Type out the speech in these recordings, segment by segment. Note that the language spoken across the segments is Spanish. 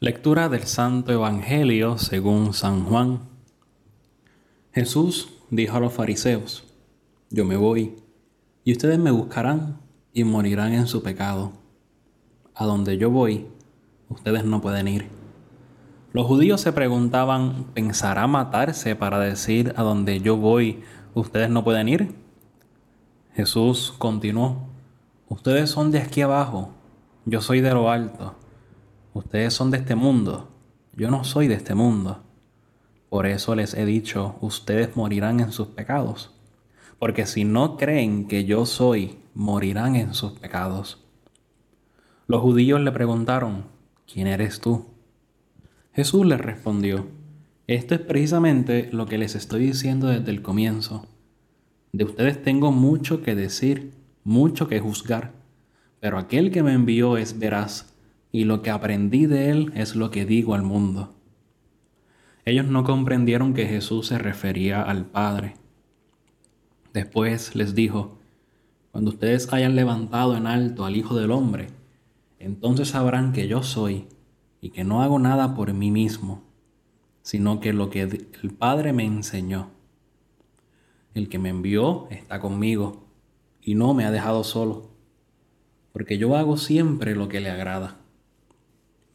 Lectura del Santo Evangelio según San Juan. Jesús dijo a los fariseos, Yo me voy, y ustedes me buscarán y morirán en su pecado. A donde yo voy, ustedes no pueden ir. Los judíos se preguntaban, ¿pensará matarse para decir a donde yo voy, ustedes no pueden ir? Jesús continuó, Ustedes son de aquí abajo, yo soy de lo alto. Ustedes son de este mundo, yo no soy de este mundo. Por eso les he dicho, ustedes morirán en sus pecados. Porque si no creen que yo soy, morirán en sus pecados. Los judíos le preguntaron, ¿quién eres tú? Jesús les respondió, esto es precisamente lo que les estoy diciendo desde el comienzo. De ustedes tengo mucho que decir, mucho que juzgar, pero aquel que me envió es veraz y lo que aprendí de él es lo que digo al mundo. Ellos no comprendieron que Jesús se refería al Padre. Después les dijo, cuando ustedes hayan levantado en alto al Hijo del Hombre, entonces sabrán que yo soy y que no hago nada por mí mismo, sino que lo que el Padre me enseñó. El que me envió está conmigo y no me ha dejado solo, porque yo hago siempre lo que le agrada.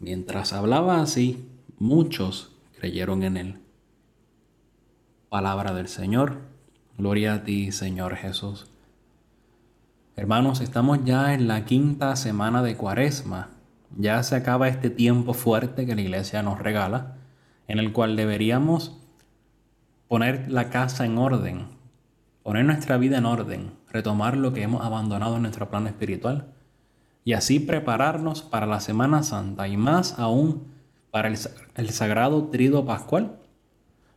Mientras hablaba así, muchos creyeron en él. Palabra del Señor. Gloria a ti, Señor Jesús. Hermanos, estamos ya en la quinta semana de Cuaresma. Ya se acaba este tiempo fuerte que la iglesia nos regala, en el cual deberíamos poner la casa en orden, poner nuestra vida en orden, retomar lo que hemos abandonado en nuestro plano espiritual y así prepararnos para la Semana Santa y más aún para el, Sagrado Trido Pascual,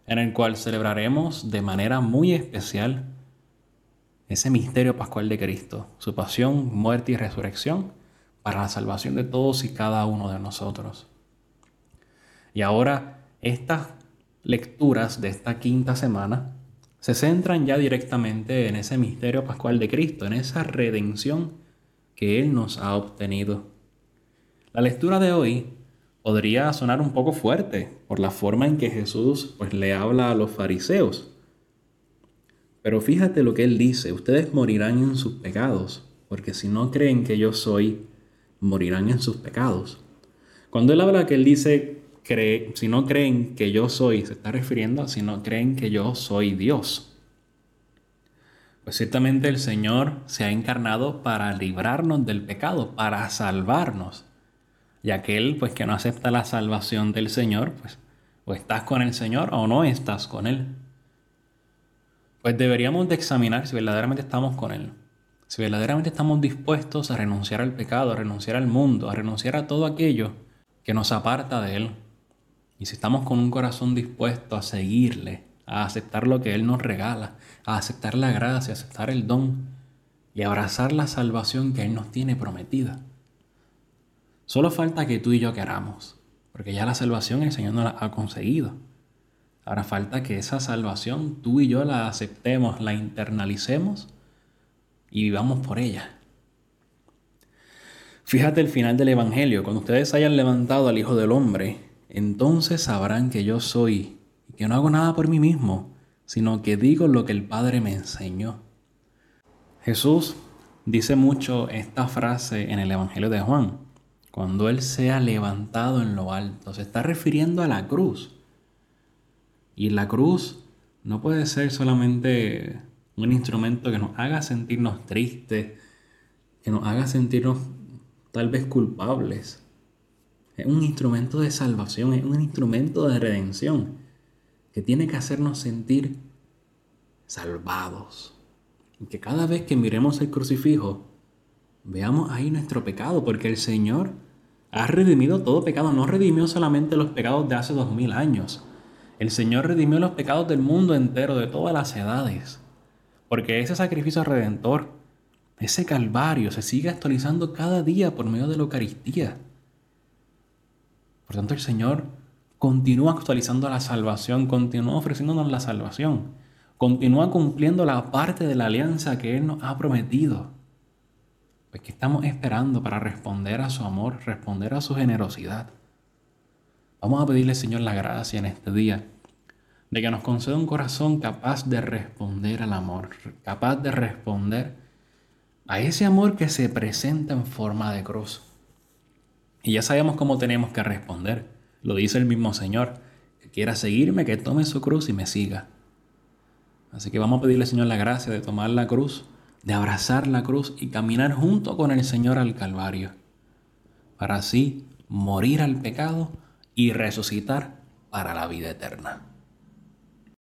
en el cual celebraremos de manera muy especial ese misterio pascual de Cristo, su pasión, muerte y resurrección para la salvación de todos y cada uno de nosotros. Y ahora estas lecturas de esta quinta semana se centran ya directamente en ese misterio pascual de Cristo, en esa redención que Él nos ha obtenido. La lectura de hoy podría sonar un poco fuerte por la forma en que Jesús pues, le habla a los fariseos. Pero fíjate lo que Él dice, ustedes morirán en sus pecados, porque si no creen que yo soy, morirán en sus pecados. Cuando Él habla que Él dice, si no creen que yo soy, se está refiriendo a si no creen que yo soy Dios. Pues ciertamente el Señor se ha encarnado para librarnos del pecado, para salvarnos. Y aquel pues que no acepta la salvación del Señor, pues o estás con el Señor o no estás con Él. Pues deberíamos de examinar si verdaderamente estamos con Él. Si verdaderamente estamos dispuestos a renunciar al pecado, a renunciar al mundo, a renunciar a todo aquello que nos aparta de Él. Y si estamos con un corazón dispuesto a seguirle, a aceptar lo que Él nos regala, a aceptar la gracia, a aceptar el don y abrazar la salvación que Él nos tiene prometida. Solo falta que tú y yo queramos, porque ya la salvación el Señor nos la ha conseguido. Ahora falta que esa salvación tú y yo la aceptemos, la internalicemos y vivamos por ella. Fíjate el final del Evangelio, cuando ustedes hayan levantado al Hijo del Hombre, entonces sabrán que yo soy que no hago nada por mí mismo, sino que digo lo que el Padre me enseñó. Jesús dice mucho esta frase en el Evangelio de Juan, cuando Él sea levantado en lo alto, se está refiriendo a la cruz. Y la cruz no puede ser solamente un instrumento que nos haga sentirnos tristes, que nos haga sentirnos tal vez culpables. Es un instrumento de salvación, es un instrumento de redención que tiene que hacernos sentir salvados. Y que cada vez que miremos el crucifijo, veamos ahí nuestro pecado, porque el Señor ha redimido todo pecado, no redimió solamente los pecados de hace dos mil años. El Señor redimió los pecados del mundo entero, de todas las edades. Porque ese sacrificio redentor, ese calvario, se sigue actualizando cada día por medio de la Eucaristía. Por tanto, el Señor continúa actualizando la salvación, continúa ofreciéndonos la salvación, continúa cumpliendo la parte de la alianza que Él nos ha prometido. Pues que estamos esperando para responder a su amor, responder a su generosidad. Vamos a pedirle, Señor, la gracia en este día de que nos conceda un corazón capaz de responder al amor, capaz de responder a ese amor que se presenta en forma de cruz. Y ya sabemos cómo tenemos que responder. Lo dice el mismo Señor. Que quiera seguirme, que tome su cruz y me siga. Así que vamos a pedirle, Señor, la gracia de tomar la cruz, de abrazar la cruz y caminar junto con el Señor al Calvario, para así morir al pecado y resucitar para la vida eterna.